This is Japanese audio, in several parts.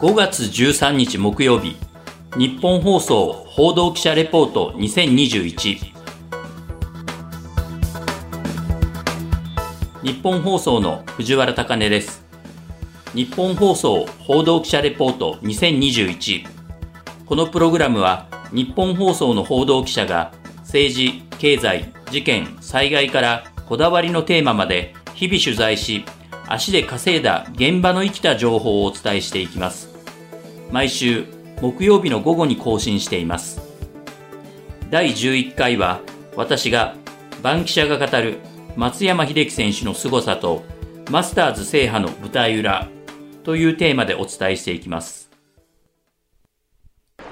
5月13日木曜日日本放送報道記者レポート2021日本放送の藤原貴根です。日本放送報道記者レポート2021このプログラムは日本放送の報道記者が政治、経済、事件、災害からこだわりのテーマまで日々取材し足で稼いだ現場の生きた情報をお伝えしていきます。毎週木曜日の午後に更新しています。第11回は私がバンキシャが語る松山英樹選手の凄さとマスターズ制覇の舞台裏というテーマでお伝えしていきます。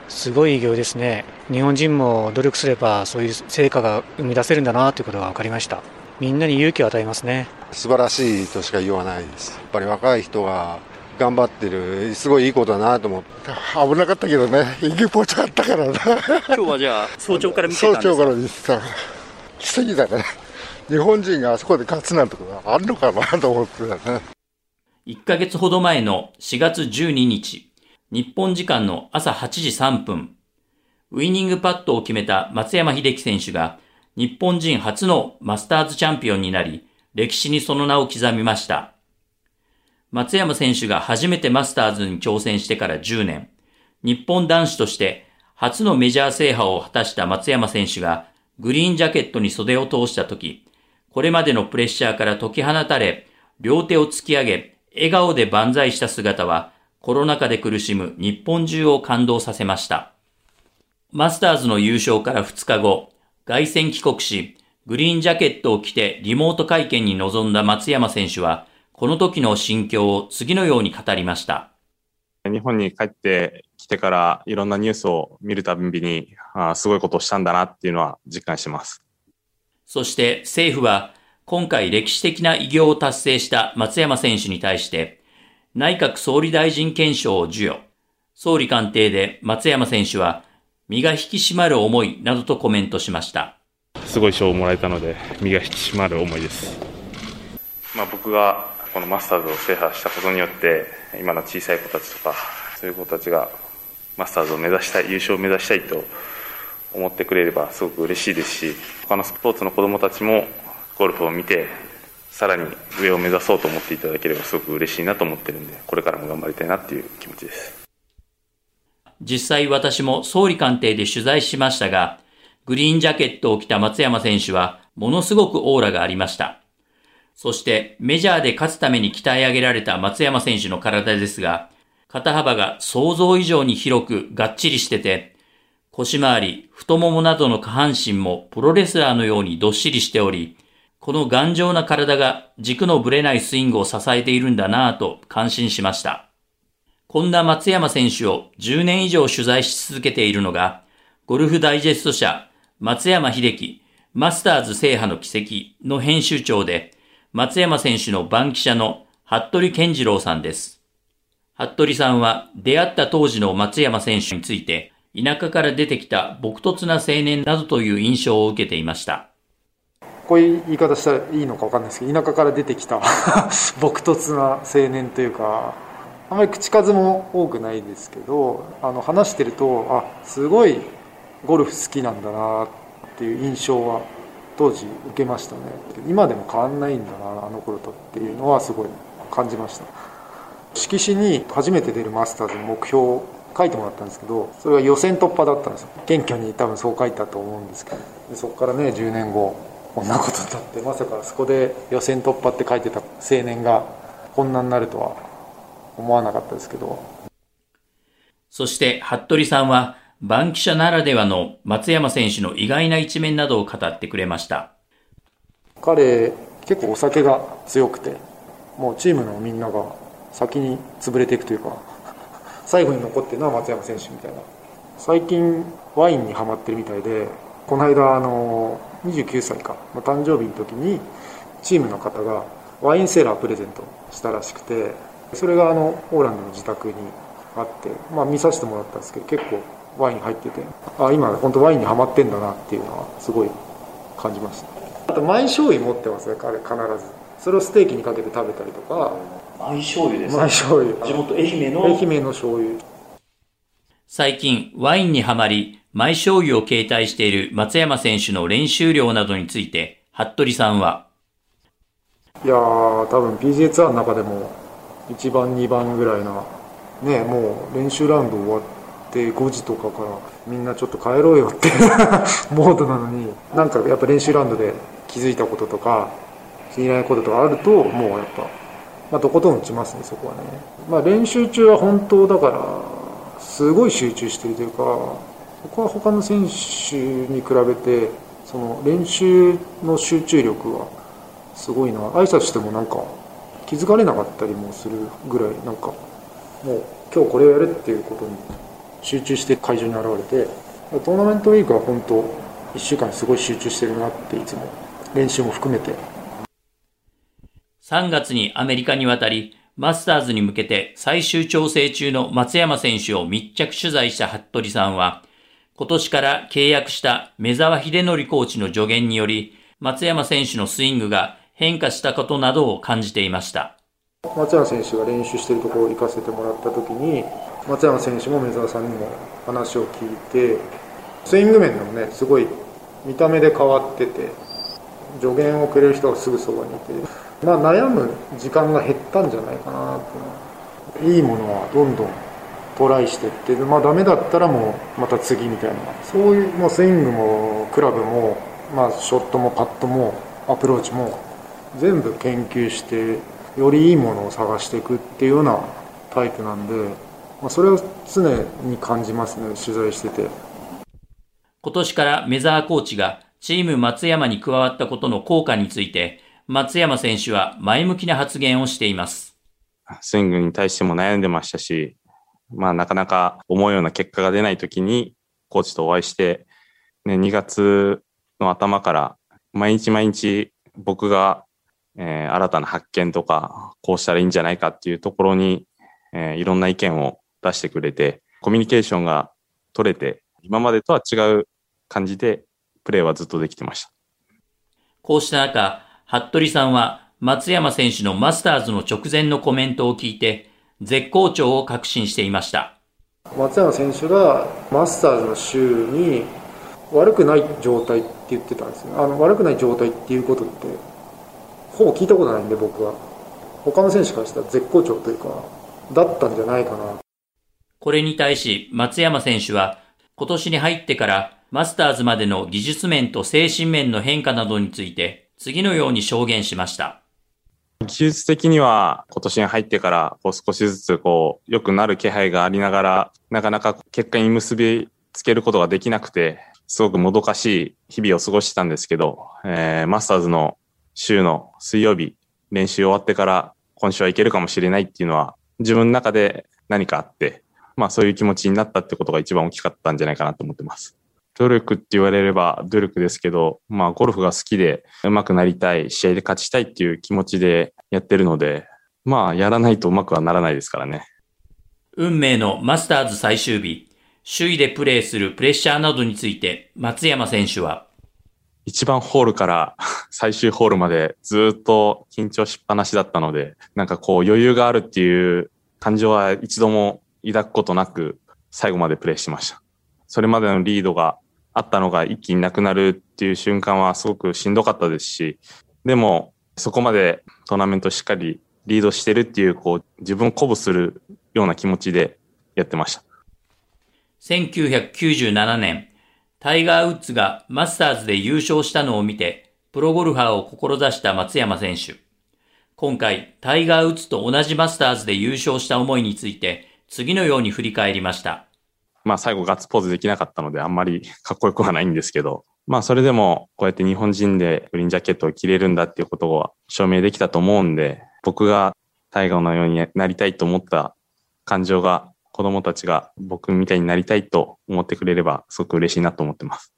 すごい偉業ですね。日本人も努力すればそういう成果が生み出せるんだなということが分かりました。みんなに勇気を与えますね。素晴らしいとしか言わないです。やっぱり若い人が頑張ってる。すごいいいことだなと思って。危なかったけどね。イケポチあったからな。今日はじゃあ早朝から見てたんです早朝から見てた奇跡だね。日本人があそこで勝つなんてことあるのかなと思ってたね。1ヶ月ほど前の4月12日日本時間の朝8時3分ウイニングパットを決めた松山英樹選手が日本人初のマスターズチャンピオンになり歴史にその名を刻みました松山選手が初めてマスターズに挑戦してから10年、日本男子として初のメジャー制覇を果たした松山選手がグリーンジャケットに袖を通した時、これまでのプレッシャーから解き放たれ、両手を突き上げ、笑顔で万歳した姿は、コロナ禍で苦しむ日本中を感動させました。マスターズの優勝から2日後、凱旋帰国し、グリーンジャケットを着てリモート会見に臨んだ松山選手は、この時の心境を次のように語りました。日本に帰ってきてからいろんなニュースを見るたびに、あすごいことをしたんだなっていうのは実感してます。そして政府は今回歴史的な偉業を達成した松山選手に対して内閣総理大臣憲章を授与。総理官邸で松山選手は身が引き締まる思いなどとコメントしました。すごい賞をもらえたので身が引き締まる思いです。まあ、僕がこのマスターズを制覇したことによって今の小さい子たちとかそういう子たちがマスターズを目指したい優勝を目指したいと思ってくれればすごく嬉しいですし他のスポーツの子どもたちもゴルフを見てさらに上を目指そうと思っていただければすごく嬉しいなと思ってるんでこれからも頑張りたいなっていう気持ちです。実際私も総理官邸で取材しましたがグリーンジャケットを着た松山選手はものすごくオーラがありました。そしてメジャーで勝つために鍛え上げられた松山選手の体ですが、肩幅が想像以上に広くがっちりしてて、腰回り、太ももなどの下半身もプロレスラーのようにどっしりしており、この頑丈な体が軸のぶれないスイングを支えているんだなぁと感心しました。こんな松山選手を10年以上取材し続けているのが、ゴルフダイジェスト社松山秀樹マスターズ制覇の奇跡の編集長で、松山選手の番記者の服部健次郎さんです。服部さんは出会った当時の松山選手について、田舎から出てきた朴突な青年などという印象を受けていました。こういう言い方したらいいのか分かんないですけど、田舎から出てきた 朴突な青年というか、あまり口数も多くないですけど、あの話してると、あすごいゴルフ好きなんだなっていう印象は当時受けましたね。今でも変わんないんだなあの頃とっていうのはすごい感じました。色紙に初めて出るマスターズの目標を書いてもらったんですけどそれが予選突破だったんですよ。謙虚に多分そう書いたと思うんですけど。でそこからね10年後こんなことになってまさかそこで予選突破って書いてた青年がこんなになるとは思わなかったですけど。そして服部さんはバンキシャならではの松山選手の意外な一面などを語ってくれました。彼結構お酒が強くてもうチームのみんなが先に潰れていくというか 最後に残ってるのは松山選手みたいな。最近ワインにはまってるみたいでこの間あの29歳かの誕生日の時にチームの方がワインセーラープレゼントしたらしくてそれがあのオーランドの自宅にあって、まあ、見させてもらったんですけど結構ワイン入っててあ今本当ワインにはまってんだなっていうのはすごい感じました。あと毎勝位持ってますね彼必ず。それをステーキにかけて食べたりとか。マイ醤油ですマイ醤油。地元愛媛の？愛媛の醤油。最近ワインにはまりマイ醤油を携帯している松山選手の練習量などについて服部さんは。いやー多分 PGA ツアーの中でも1番2番ぐらいなねもう練習ラウンド終わってで5時とかからみんなちょっと帰ろうよって モードなのになんかやっぱ練習ラウンドで気づいたこととか気に入らないこととかあるともうやっぱ、まあ、とことん打ちますねそこはね、まあ、練習中は本当だからすごい集中してるというかそこは他の選手に比べてその練習の集中力はすごいな。挨拶してもなんか気づかれなかったりもするぐらいなんかもう今日これをやるっていうことに集中して会場に現れてトーナメントウィークは本当1週間すごい集中してるなっていつも練習も含めて。3月にアメリカに渡りマスターズに向けて最終調整中の松山選手を密着取材した服部さんは今年から契約した目沢秀則コーチの助言により松山選手のスイングが変化したことなどを感じていました。松山選手が練習してるところを行かせてもらった時に松山選手も目沢さんにも話を聞いてスイング面でもねすごい見た目で変わってて助言をくれる人がすぐそばにいて、まあ、悩む時間が減ったんじゃないかなっていいものはどんどんトライしていってまあダメだったらもうまた次みたいな。そういうもうスイングもクラブも、まあ、ショットもパットもアプローチも全部研究してよりいいものを探していくっていうようなタイプなんで、まあ、それを常に感じますね。取材してて。今年からメザーコーチがチーム松山に加わったことの効果について松山選手は前向きな発言をしています。スイングに対しても悩んでましたし、まあなかなか思うような結果が出ない時にコーチとお会いして、ね、2月の頭から毎日毎日僕が、えー新たな発見とかこうしたらいいんじゃないかっていうところに、えーいろんな意見を出してくれてコミュニケーションが取れて今までとは違う感じでプレーはずっとできてました。こうした中、服部さんは松山選手のマスターズの直前のコメントを聞いて絶好調を確信していました。松山選手がマスターズの週に悪くない状態って言ってたんですよあの悪くない状態っていうことってほぼ聞いたことないんで僕は他の選手からしたら絶好調というかだったんじゃないかなこれに対し松山選手は今年に入ってからマスターズまでの技術面と精神面の変化などについて次のように証言しました。技術的には今年に入ってからこう少しずつこう良くなる気配がありながら、なかなか結果に結びつけることができなくて、すごくもどかしい日々を過ごしてたんですけど、えーマスターズの週の水曜日、練習終わってから今週はいけるかもしれないっていうのは自分の中で何かあって、まあそういう気持ちになったってことが一番大きかったんじゃないかなと思ってます。努力って言われれば努力ですけど、まあゴルフが好きで上手くなりたい、試合で勝ちたいっていう気持ちでやってるので、まあやらないと上手くはならないですからね。運命のマスターズ最終日、首位でプレーするプレッシャーなどについて松山選手は一番ホールから 最終ホールまでずっと緊張しっぱなしだったので、なんかこう余裕があるっていう感情は一度も抱くことなく最後までプレーしました。それまでのリードがあったのが一気になくなるっていう瞬間はすごくしんどかったですし、でもそこまでトーナメントしっかりリードしてるっていうこう自分を鼓舞するような気持ちでやってました。1997年、タイガー・ウッズがマスターズで優勝したのを見て、プロゴルファーを志した松山選手。今回、タイガー・ウッズと同じマスターズで優勝した思いについて、次のように振り返りました。まあ最後ガッツポーズできなかったのであんまりかっこよくはないんですけど、まあそれでもこうやって日本人でグリーンジャケットを着れるんだっていうことを証明できたと思うんで、僕がタイガーのようになりたいと思った感情が子供たちが僕みたいになりたいと思ってくれればすごく嬉しいなと思ってます。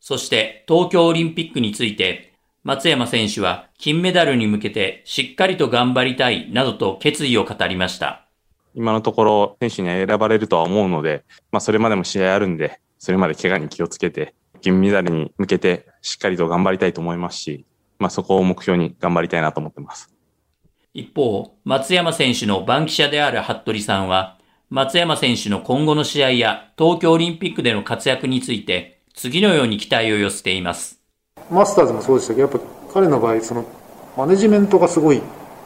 そして、東京オリンピックについて、松山選手は金メダルに向けてしっかりと頑張りたいなどと決意を語りました。今のところ選手には選ばれるとは思うので、まあそれまでも試合あるんで、それまで怪我に気をつけて、金メダルに向けてしっかりと頑張りたいと思いますし、まあ、そこを目標に頑張りたいなと思ってます。一方、松山選手の番記者である服部さんは、松山選手の今後の試合や東京オリンピックでの活躍について、次のように期待を寄せています。マスターズもそうでしたけど、やっぱ彼の場合、そのマネジメントがすごい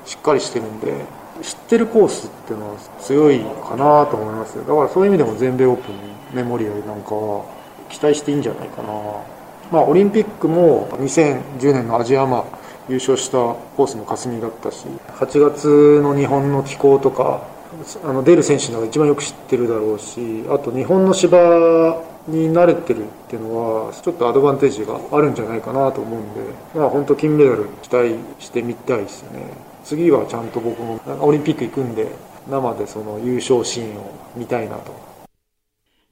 しっかりしてるんで、知ってるコースっていうのは強いかなと思いますだからそういう意味でも全米オープンメモリアルなんかは期待していいんじゃないかな。まあ、オリンピックも2010年のアジアマ優勝したコースも霞だったし8月の日本の気候とかあの出る選手のが一番よく知ってるだろうしあと日本の芝に慣れてるっていうのはちょっとアドバンテージがあるんじゃないかなと思うんで、まあ、本当金メダル期待してみたいですよね次はちゃんと僕もオリンピック行くんで生でその優勝シーンを見たいなと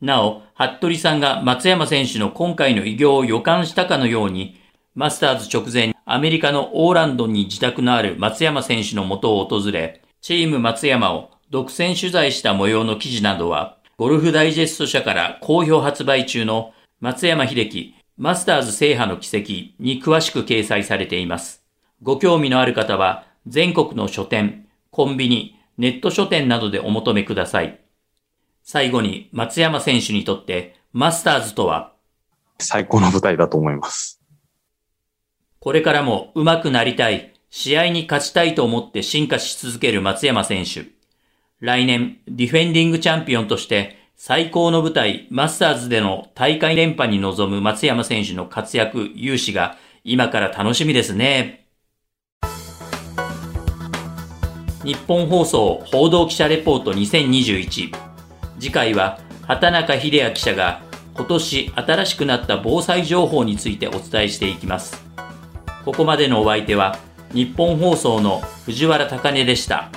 なお、服部さんが松山選手の今回の偉業を予感したかのように、マスターズ直前、アメリカのオーランドに自宅のある松山選手の元を訪れ、チーム松山を独占取材した模様の記事などは、ゴルフダイジェスト社から好評発売中の松山秀樹マスターズ制覇の奇跡に詳しく掲載されています。ご興味のある方は、全国の書店、コンビニ、ネット書店などでお求めください。最後に松山選手にとってマスターズとは？最高の舞台だと思います。これからも上手くなりたい、試合に勝ちたいと思って進化し続ける松山選手。来年、ディフェンディングチャンピオンとして最高の舞台、マスターズでの大会連覇に臨む松山選手の活躍、勇姿が今から楽しみですね。日本放送報道記者レポート2021次回は畑中秀也記者が今年新しくなった防災情報についてお伝えしていきます。ここまでのお相手は日本放送の藤原貴根でした。